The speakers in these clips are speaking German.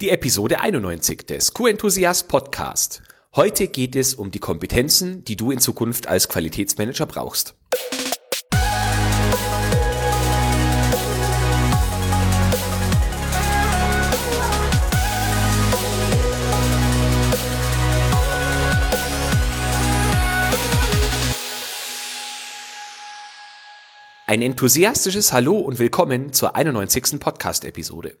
Die Episode 91 des Q-Enthusiast Podcast. Heute geht es um die Kompetenzen, die du in Zukunft als Qualitätsmanager brauchst. Ein enthusiastisches Hallo und willkommen zur 91. Podcast-Episode.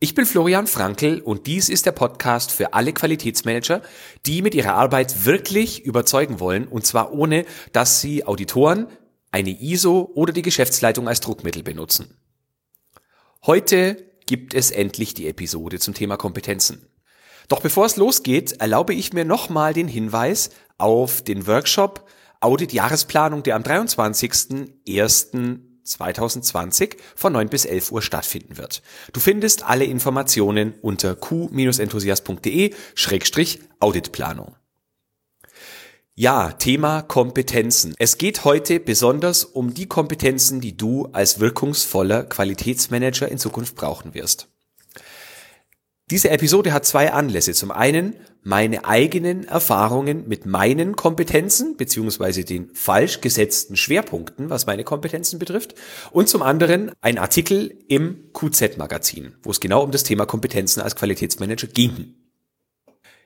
Ich bin Florian Frankl und dies ist der Podcast für alle Qualitätsmanager, die mit ihrer Arbeit wirklich überzeugen wollen und zwar ohne, dass sie Auditoren, eine ISO oder die Geschäftsleitung als Druckmittel benutzen. Heute gibt es endlich die Episode zum Thema Kompetenzen. Doch bevor es losgeht, erlaube ich mir nochmal den Hinweis auf den Workshop Audit Jahresplanung, der am 23.01. 2020 von 9 bis 11 Uhr stattfinden wird. Du findest alle Informationen unter q-enthusiast.de-auditplanung. Ja, Thema Kompetenzen. Es geht heute besonders um die Kompetenzen, die du als wirkungsvoller Qualitätsmanager in Zukunft brauchen wirst. Diese Episode hat zwei Anlässe. Zum einen meine eigenen Erfahrungen mit meinen Kompetenzen beziehungsweise den falsch gesetzten Schwerpunkten, was meine Kompetenzen betrifft. Und zum anderen ein Artikel im QZ-Magazin, wo es genau um das Thema Kompetenzen als Qualitätsmanager ging.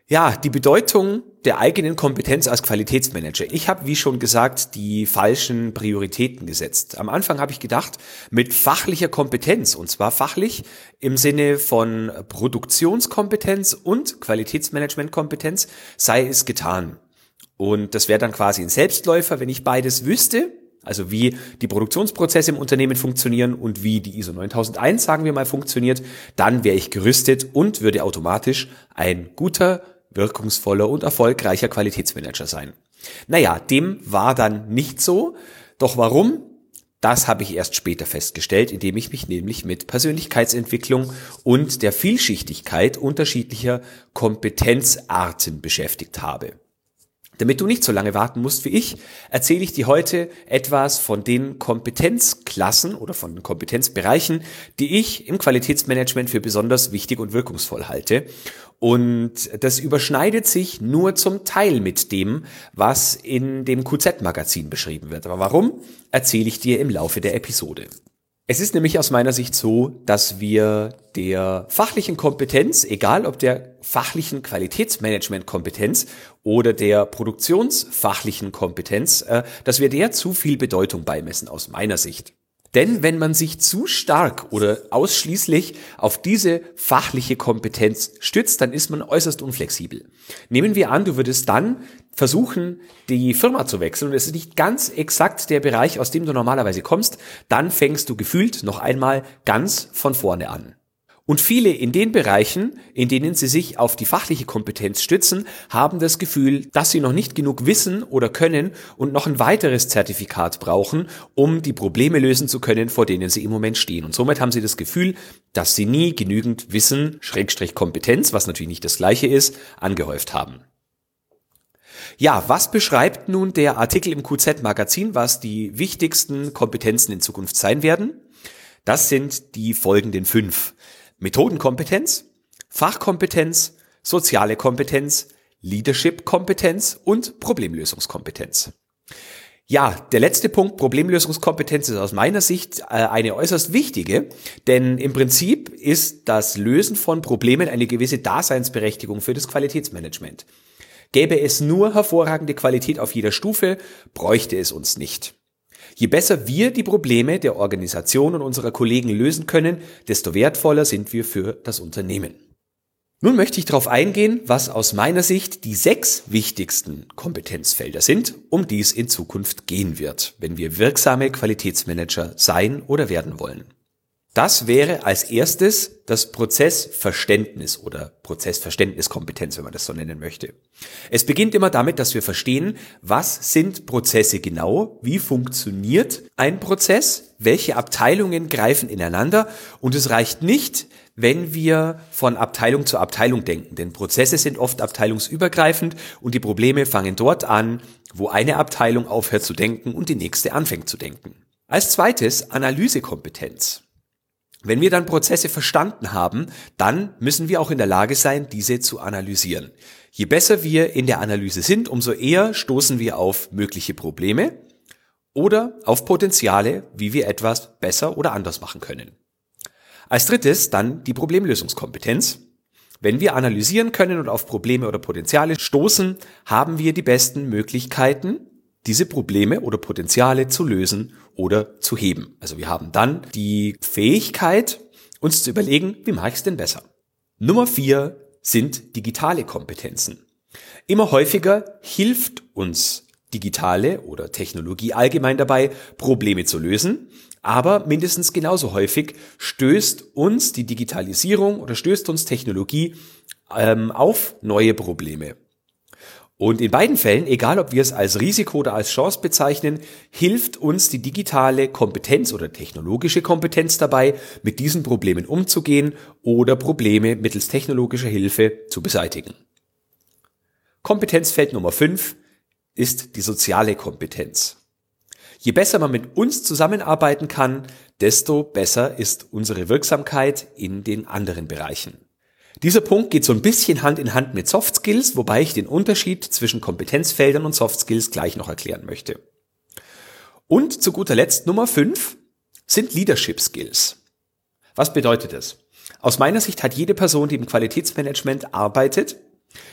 Ja, die Bedeutung der eigenen Kompetenz als Qualitätsmanager. Ich habe, wie schon gesagt, die falschen Prioritäten gesetzt. Am Anfang habe ich gedacht, mit fachlicher Kompetenz, und zwar fachlich im Sinne von Produktionskompetenz und Qualitätsmanagementkompetenz, sei es getan. Und das wäre dann quasi ein Selbstläufer, wenn ich beides wüsste, also wie die Produktionsprozesse im Unternehmen funktionieren und wie die ISO 9001, sagen wir mal, funktioniert, dann wäre ich gerüstet und würde automatisch ein guter wirkungsvoller und erfolgreicher Qualitätsmanager sein. Naja, dem war dann nicht so. Doch warum? Das habe ich erst später festgestellt, indem ich mich nämlich mit Persönlichkeitsentwicklung und der Vielschichtigkeit unterschiedlicher Kompetenzarten beschäftigt habe. Damit du nicht so lange warten musst wie ich, erzähle ich dir heute etwas von den Kompetenzklassen oder von den Kompetenzbereichen, die ich im Qualitätsmanagement für besonders wichtig und wirkungsvoll halte. Und das überschneidet sich nur zum Teil mit dem, was in dem QZ-Magazin beschrieben wird. Aber warum, erzähle ich dir im Laufe der Episode. Es ist nämlich aus meiner Sicht so, dass wir der fachlichen Kompetenz, egal ob der fachlichen Qualitätsmanagement-Kompetenz oder der produktionsfachlichen Kompetenz, äh, dass wir der zu viel Bedeutung beimessen aus meiner Sicht. Denn wenn man sich zu stark oder ausschließlich auf diese fachliche Kompetenz stützt, dann ist man äußerst unflexibel. Nehmen wir an, du würdest dann versuchen, die Firma zu wechseln und es ist nicht ganz exakt der Bereich, aus dem du normalerweise kommst, dann fängst du gefühlt noch einmal ganz von vorne an. Und viele in den Bereichen, in denen sie sich auf die fachliche Kompetenz stützen, haben das Gefühl, dass sie noch nicht genug wissen oder können und noch ein weiteres Zertifikat brauchen, um die Probleme lösen zu können, vor denen sie im Moment stehen. Und somit haben sie das Gefühl, dass sie nie genügend Wissen, Schrägstrich Kompetenz, was natürlich nicht das gleiche ist, angehäuft haben. Ja, was beschreibt nun der Artikel im QZ-Magazin, was die wichtigsten Kompetenzen in Zukunft sein werden? Das sind die folgenden fünf. Methodenkompetenz, Fachkompetenz, soziale Kompetenz, Leadership-Kompetenz und Problemlösungskompetenz. Ja, der letzte Punkt, Problemlösungskompetenz, ist aus meiner Sicht äh, eine äußerst wichtige, denn im Prinzip ist das Lösen von Problemen eine gewisse Daseinsberechtigung für das Qualitätsmanagement. Gäbe es nur hervorragende Qualität auf jeder Stufe, bräuchte es uns nicht. Je besser wir die Probleme der Organisation und unserer Kollegen lösen können, desto wertvoller sind wir für das Unternehmen. Nun möchte ich darauf eingehen, was aus meiner Sicht die sechs wichtigsten Kompetenzfelder sind, um die es in Zukunft gehen wird, wenn wir wirksame Qualitätsmanager sein oder werden wollen. Das wäre als erstes das Prozessverständnis oder Prozessverständniskompetenz, wenn man das so nennen möchte. Es beginnt immer damit, dass wir verstehen, was sind Prozesse genau, wie funktioniert ein Prozess, welche Abteilungen greifen ineinander und es reicht nicht, wenn wir von Abteilung zu Abteilung denken, denn Prozesse sind oft abteilungsübergreifend und die Probleme fangen dort an, wo eine Abteilung aufhört zu denken und die nächste anfängt zu denken. Als zweites Analysekompetenz. Wenn wir dann Prozesse verstanden haben, dann müssen wir auch in der Lage sein, diese zu analysieren. Je besser wir in der Analyse sind, umso eher stoßen wir auf mögliche Probleme oder auf Potenziale, wie wir etwas besser oder anders machen können. Als drittes dann die Problemlösungskompetenz. Wenn wir analysieren können und auf Probleme oder Potenziale stoßen, haben wir die besten Möglichkeiten, diese Probleme oder Potenziale zu lösen oder zu heben. Also wir haben dann die Fähigkeit, uns zu überlegen, wie mache ich es denn besser. Nummer vier sind digitale Kompetenzen. Immer häufiger hilft uns digitale oder Technologie allgemein dabei, Probleme zu lösen, aber mindestens genauso häufig stößt uns die Digitalisierung oder stößt uns Technologie ähm, auf neue Probleme. Und in beiden Fällen, egal ob wir es als Risiko oder als Chance bezeichnen, hilft uns die digitale Kompetenz oder technologische Kompetenz dabei, mit diesen Problemen umzugehen oder Probleme mittels technologischer Hilfe zu beseitigen. Kompetenzfeld Nummer 5 ist die soziale Kompetenz. Je besser man mit uns zusammenarbeiten kann, desto besser ist unsere Wirksamkeit in den anderen Bereichen. Dieser Punkt geht so ein bisschen Hand in Hand mit Soft Skills, wobei ich den Unterschied zwischen Kompetenzfeldern und Soft Skills gleich noch erklären möchte. Und zu guter Letzt Nummer 5 sind Leadership Skills. Was bedeutet das? Aus meiner Sicht hat jede Person, die im Qualitätsmanagement arbeitet,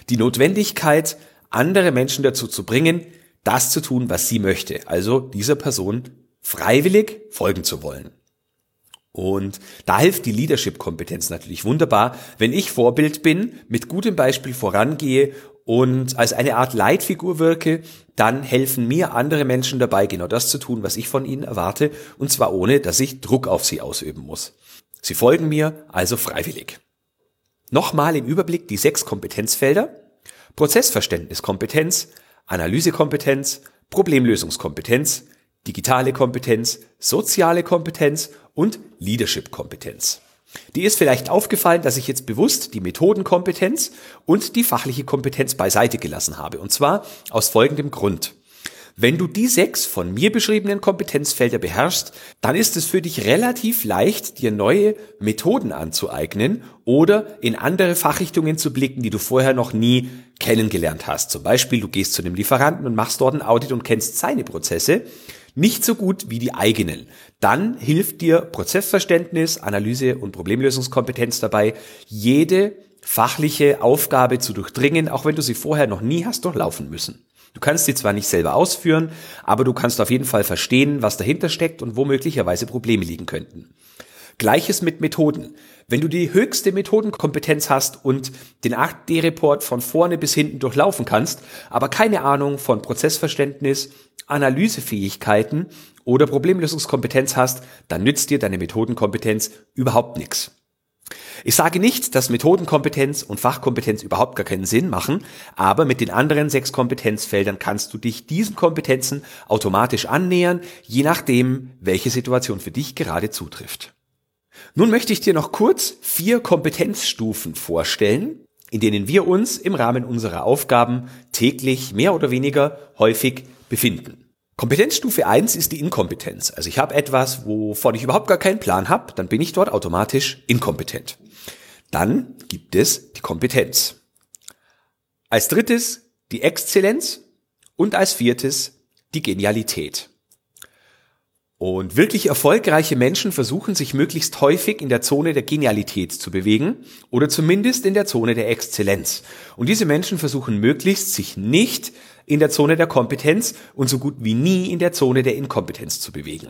die Notwendigkeit, andere Menschen dazu zu bringen, das zu tun, was sie möchte. Also dieser Person freiwillig folgen zu wollen. Und da hilft die Leadership-Kompetenz natürlich wunderbar, wenn ich Vorbild bin, mit gutem Beispiel vorangehe und als eine Art Leitfigur wirke, dann helfen mir andere Menschen dabei, genau das zu tun, was ich von ihnen erwarte, und zwar ohne, dass ich Druck auf sie ausüben muss. Sie folgen mir also freiwillig. Nochmal im Überblick die sechs Kompetenzfelder. Prozessverständniskompetenz, Analysekompetenz, Problemlösungskompetenz, digitale Kompetenz, soziale Kompetenz und Leadership-Kompetenz. Die ist vielleicht aufgefallen, dass ich jetzt bewusst die Methodenkompetenz und die fachliche Kompetenz beiseite gelassen habe. Und zwar aus folgendem Grund. Wenn du die sechs von mir beschriebenen Kompetenzfelder beherrschst, dann ist es für dich relativ leicht, dir neue Methoden anzueignen oder in andere Fachrichtungen zu blicken, die du vorher noch nie kennengelernt hast. Zum Beispiel, du gehst zu einem Lieferanten und machst dort ein Audit und kennst seine Prozesse nicht so gut wie die eigenen. Dann hilft dir Prozessverständnis, Analyse und Problemlösungskompetenz dabei, jede fachliche Aufgabe zu durchdringen, auch wenn du sie vorher noch nie hast durchlaufen müssen. Du kannst sie zwar nicht selber ausführen, aber du kannst auf jeden Fall verstehen, was dahinter steckt und wo möglicherweise Probleme liegen könnten. Gleiches mit Methoden. Wenn du die höchste Methodenkompetenz hast und den 8D-Report von vorne bis hinten durchlaufen kannst, aber keine Ahnung von Prozessverständnis, Analysefähigkeiten oder Problemlösungskompetenz hast, dann nützt dir deine Methodenkompetenz überhaupt nichts. Ich sage nicht, dass Methodenkompetenz und Fachkompetenz überhaupt gar keinen Sinn machen, aber mit den anderen sechs Kompetenzfeldern kannst du dich diesen Kompetenzen automatisch annähern, je nachdem, welche Situation für dich gerade zutrifft. Nun möchte ich dir noch kurz vier Kompetenzstufen vorstellen, in denen wir uns im Rahmen unserer Aufgaben täglich mehr oder weniger häufig befinden. Kompetenzstufe 1 ist die Inkompetenz. Also ich habe etwas, wovon ich überhaupt gar keinen Plan habe, dann bin ich dort automatisch inkompetent. Dann gibt es die Kompetenz. Als drittes die Exzellenz und als viertes die Genialität. Und wirklich erfolgreiche Menschen versuchen sich möglichst häufig in der Zone der Genialität zu bewegen oder zumindest in der Zone der Exzellenz. Und diese Menschen versuchen möglichst sich nicht in der Zone der Kompetenz und so gut wie nie in der Zone der Inkompetenz zu bewegen.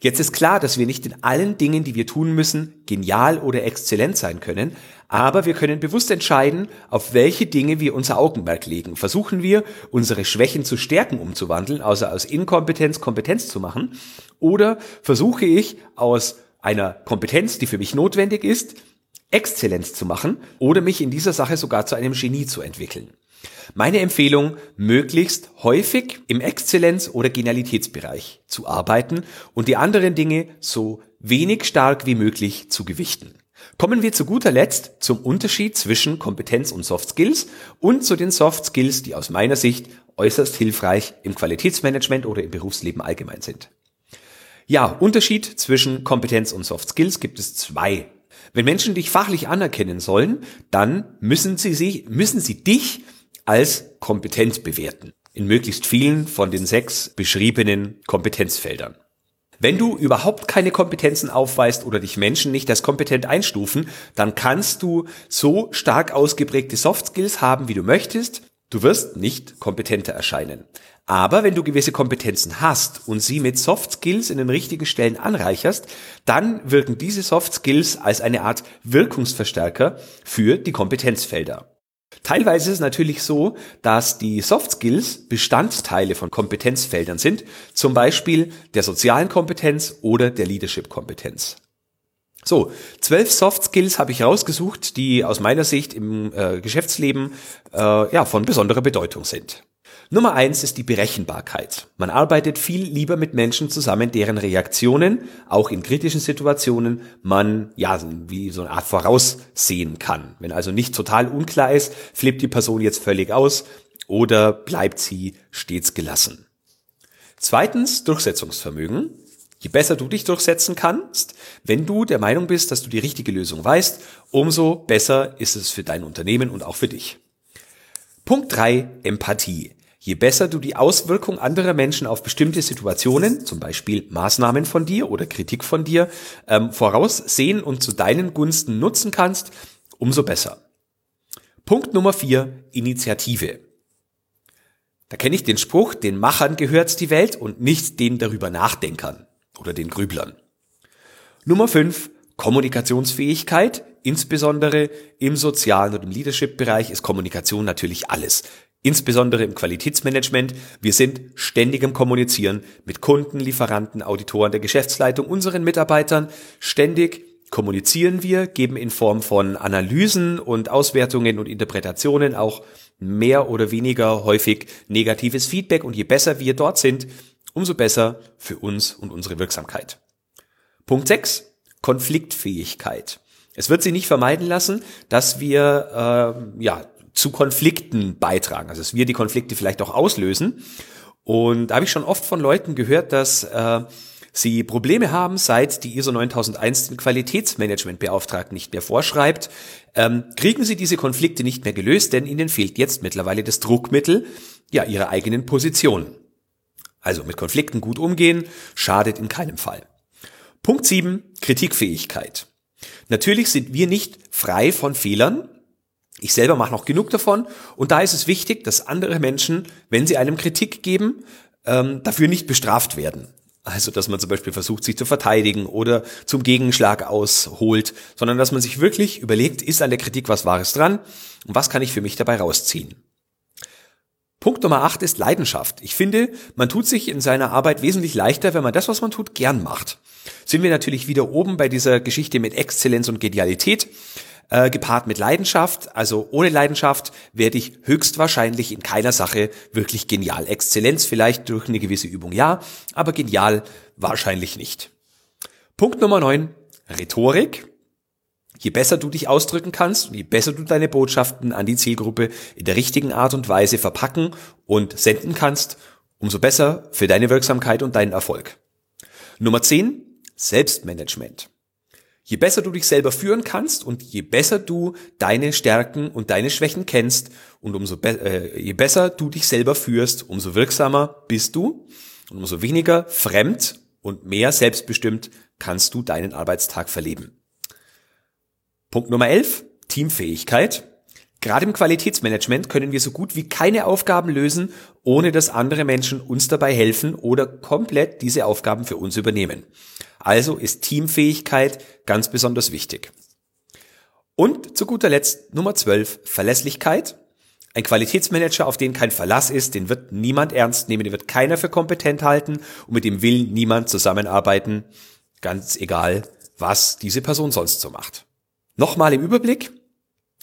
Jetzt ist klar, dass wir nicht in allen Dingen, die wir tun müssen, genial oder exzellent sein können, aber wir können bewusst entscheiden, auf welche Dinge wir unser Augenmerk legen. Versuchen wir, unsere Schwächen zu Stärken umzuwandeln, also aus Inkompetenz Kompetenz zu machen, oder versuche ich aus einer Kompetenz, die für mich notwendig ist, Exzellenz zu machen oder mich in dieser Sache sogar zu einem Genie zu entwickeln. Meine Empfehlung, möglichst häufig im Exzellenz- oder Genialitätsbereich zu arbeiten und die anderen Dinge so wenig stark wie möglich zu gewichten. Kommen wir zu guter Letzt zum Unterschied zwischen Kompetenz und Soft Skills und zu den Soft Skills, die aus meiner Sicht äußerst hilfreich im Qualitätsmanagement oder im Berufsleben allgemein sind. Ja, Unterschied zwischen Kompetenz und Soft Skills gibt es zwei. Wenn Menschen dich fachlich anerkennen sollen, dann müssen sie, sich, müssen sie dich als kompetent bewerten. In möglichst vielen von den sechs beschriebenen Kompetenzfeldern. Wenn du überhaupt keine Kompetenzen aufweist oder dich Menschen nicht als kompetent einstufen, dann kannst du so stark ausgeprägte Soft Skills haben, wie du möchtest. Du wirst nicht kompetenter erscheinen. Aber wenn du gewisse Kompetenzen hast und sie mit Soft Skills in den richtigen Stellen anreicherst, dann wirken diese Soft Skills als eine Art Wirkungsverstärker für die Kompetenzfelder. Teilweise ist es natürlich so, dass die Soft Skills Bestandteile von Kompetenzfeldern sind, zum Beispiel der sozialen Kompetenz oder der Leadership Kompetenz. So, zwölf Soft Skills habe ich rausgesucht, die aus meiner Sicht im äh, Geschäftsleben äh, ja von besonderer Bedeutung sind. Nummer eins ist die Berechenbarkeit. Man arbeitet viel lieber mit Menschen zusammen, deren Reaktionen, auch in kritischen Situationen, man, ja, wie so eine Art voraussehen kann. Wenn also nicht total unklar ist, flippt die Person jetzt völlig aus oder bleibt sie stets gelassen. Zweitens, Durchsetzungsvermögen. Je besser du dich durchsetzen kannst, wenn du der Meinung bist, dass du die richtige Lösung weißt, umso besser ist es für dein Unternehmen und auch für dich. Punkt drei: Empathie. Je besser du die Auswirkung anderer Menschen auf bestimmte Situationen, zum Beispiel Maßnahmen von dir oder Kritik von dir, ähm, voraussehen und zu deinen Gunsten nutzen kannst, umso besser. Punkt Nummer vier, Initiative. Da kenne ich den Spruch, den Machern gehört die Welt und nicht den darüber Nachdenkern oder den Grüblern. Nummer fünf, Kommunikationsfähigkeit, insbesondere im sozialen und im Leadership-Bereich ist Kommunikation natürlich alles insbesondere im Qualitätsmanagement. Wir sind ständig im Kommunizieren mit Kunden, Lieferanten, Auditoren der Geschäftsleitung, unseren Mitarbeitern. Ständig kommunizieren wir, geben in Form von Analysen und Auswertungen und Interpretationen auch mehr oder weniger häufig negatives Feedback. Und je besser wir dort sind, umso besser für uns und unsere Wirksamkeit. Punkt 6. Konfliktfähigkeit. Es wird sich nicht vermeiden lassen, dass wir äh, ja zu Konflikten beitragen. Also dass wir die Konflikte vielleicht auch auslösen. Und da habe ich schon oft von Leuten gehört, dass äh, sie Probleme haben, seit die ISO 9001 den Qualitätsmanagementbeauftragten nicht mehr vorschreibt, ähm, kriegen sie diese Konflikte nicht mehr gelöst, denn ihnen fehlt jetzt mittlerweile das Druckmittel ja ihrer eigenen Position. Also mit Konflikten gut umgehen, schadet in keinem Fall. Punkt 7, Kritikfähigkeit. Natürlich sind wir nicht frei von Fehlern, ich selber mache noch genug davon und da ist es wichtig, dass andere Menschen, wenn sie einem Kritik geben, ähm, dafür nicht bestraft werden. Also, dass man zum Beispiel versucht, sich zu verteidigen oder zum Gegenschlag ausholt, sondern dass man sich wirklich überlegt, ist an der Kritik was Wahres dran und was kann ich für mich dabei rausziehen. Punkt Nummer 8 ist Leidenschaft. Ich finde, man tut sich in seiner Arbeit wesentlich leichter, wenn man das, was man tut, gern macht. Sind wir natürlich wieder oben bei dieser Geschichte mit Exzellenz und Genialität äh, gepaart mit Leidenschaft. Also ohne Leidenschaft werde ich höchstwahrscheinlich in keiner Sache wirklich genial. Exzellenz vielleicht durch eine gewisse Übung ja, aber genial wahrscheinlich nicht. Punkt Nummer 9, Rhetorik. Je besser du dich ausdrücken kannst und je besser du deine Botschaften an die Zielgruppe in der richtigen Art und Weise verpacken und senden kannst, umso besser für deine Wirksamkeit und deinen Erfolg. Nummer 10, Selbstmanagement. Je besser du dich selber führen kannst und je besser du deine Stärken und deine Schwächen kennst und umso be äh, je besser du dich selber führst, umso wirksamer bist du und umso weniger fremd und mehr selbstbestimmt kannst du deinen Arbeitstag verleben. Punkt Nummer 11, Teamfähigkeit. Gerade im Qualitätsmanagement können wir so gut wie keine Aufgaben lösen, ohne dass andere Menschen uns dabei helfen oder komplett diese Aufgaben für uns übernehmen. Also ist Teamfähigkeit ganz besonders wichtig. Und zu guter Letzt Nummer 12, Verlässlichkeit. Ein Qualitätsmanager, auf den kein Verlass ist, den wird niemand ernst nehmen, den wird keiner für kompetent halten und mit dem will niemand zusammenarbeiten, ganz egal, was diese Person sonst so macht. Nochmal im Überblick.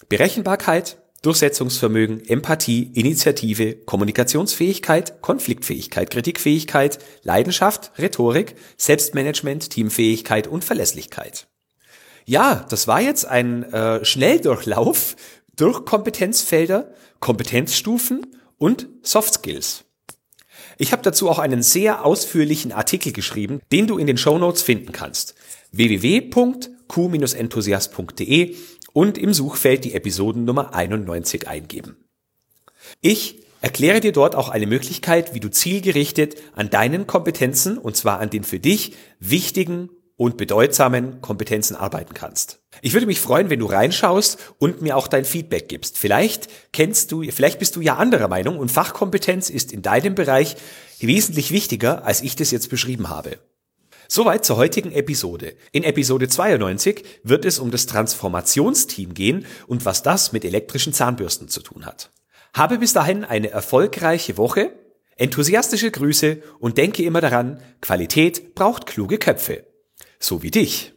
Berechenbarkeit, Durchsetzungsvermögen, Empathie, Initiative, Kommunikationsfähigkeit, Konfliktfähigkeit, Kritikfähigkeit, Leidenschaft, Rhetorik, Selbstmanagement, Teamfähigkeit und Verlässlichkeit. Ja, das war jetzt ein äh, Schnelldurchlauf durch Kompetenzfelder, Kompetenzstufen und Soft Skills. Ich habe dazu auch einen sehr ausführlichen Artikel geschrieben, den du in den Show Notes finden kannst. www.q-enthusiast.de und im Suchfeld die Episodennummer 91 eingeben. Ich erkläre dir dort auch eine Möglichkeit, wie du zielgerichtet an deinen Kompetenzen, und zwar an den für dich wichtigen und bedeutsamen Kompetenzen arbeiten kannst. Ich würde mich freuen, wenn du reinschaust und mir auch dein Feedback gibst. Vielleicht kennst du, vielleicht bist du ja anderer Meinung und Fachkompetenz ist in deinem Bereich wesentlich wichtiger, als ich das jetzt beschrieben habe. Soweit zur heutigen Episode. In Episode 92 wird es um das Transformationsteam gehen und was das mit elektrischen Zahnbürsten zu tun hat. Habe bis dahin eine erfolgreiche Woche, enthusiastische Grüße und denke immer daran, Qualität braucht kluge Köpfe. So wie dich.